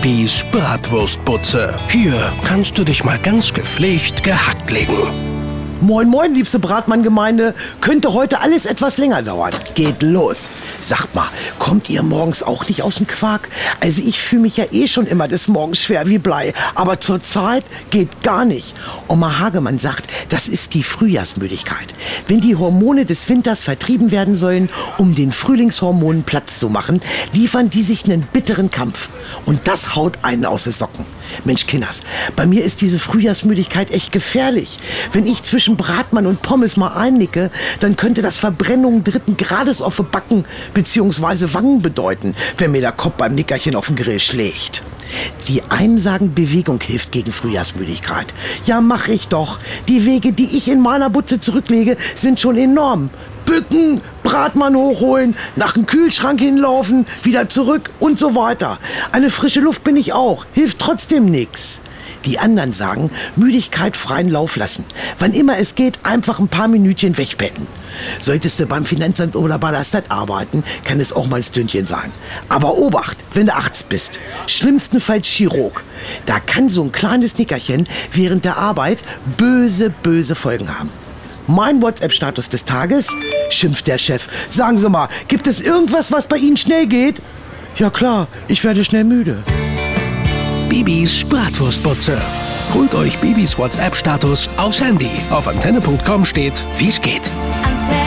Bibis Bratwurstbutze. Hier kannst du dich mal ganz gepflegt gehackt legen. Moin, moin, liebste Bratmann-Gemeinde. Könnte heute alles etwas länger dauern. Geht los. Sagt mal, kommt ihr morgens auch nicht aus dem Quark? Also ich fühle mich ja eh schon immer des Morgens schwer wie Blei. Aber zur Zeit geht gar nicht. Oma Hagemann sagt, das ist die Frühjahrsmüdigkeit. Wenn die Hormone des Winters vertrieben werden sollen, um den Frühlingshormonen Platz zu machen, liefern die sich einen bitteren Kampf. Und das haut einen aus den Socken. Mensch, Kinders, bei mir ist diese Frühjahrsmüdigkeit echt gefährlich. Wenn ich zwischen Bratmann und Pommes mal einnicke, dann könnte das Verbrennung dritten Grades auf Backen bzw. Wangen bedeuten, wenn mir der Kopf beim Nickerchen auf den Grill schlägt. Die einen sagen, Bewegung hilft gegen Frühjahrsmüdigkeit. Ja, mach ich doch. Die Wege, die ich in meiner Butze zurücklege, sind schon enorm. Bücken, Bratmann hochholen, nach dem Kühlschrank hinlaufen, wieder zurück und so weiter. Eine frische Luft bin ich auch, hilft trotzdem nix. Die anderen sagen, Müdigkeit freien Lauf lassen. Wann immer es geht, einfach ein paar Minütchen wegpennen. Solltest du beim Finanzamt oder bei der Stadt arbeiten, kann es auch mal ein Stündchen sein. Aber Obacht, wenn du 80 bist. Schlimmstenfalls Chirurg. Da kann so ein kleines Nickerchen während der Arbeit böse, böse Folgen haben. Mein WhatsApp-Status des Tages, schimpft der Chef. Sagen Sie mal, gibt es irgendwas, was bei Ihnen schnell geht? Ja klar, ich werde schnell müde. Bibis Bratwurstbutze. Holt euch Bibis WhatsApp-Status aufs Handy. Auf antenne.com steht, wie's geht. Antenne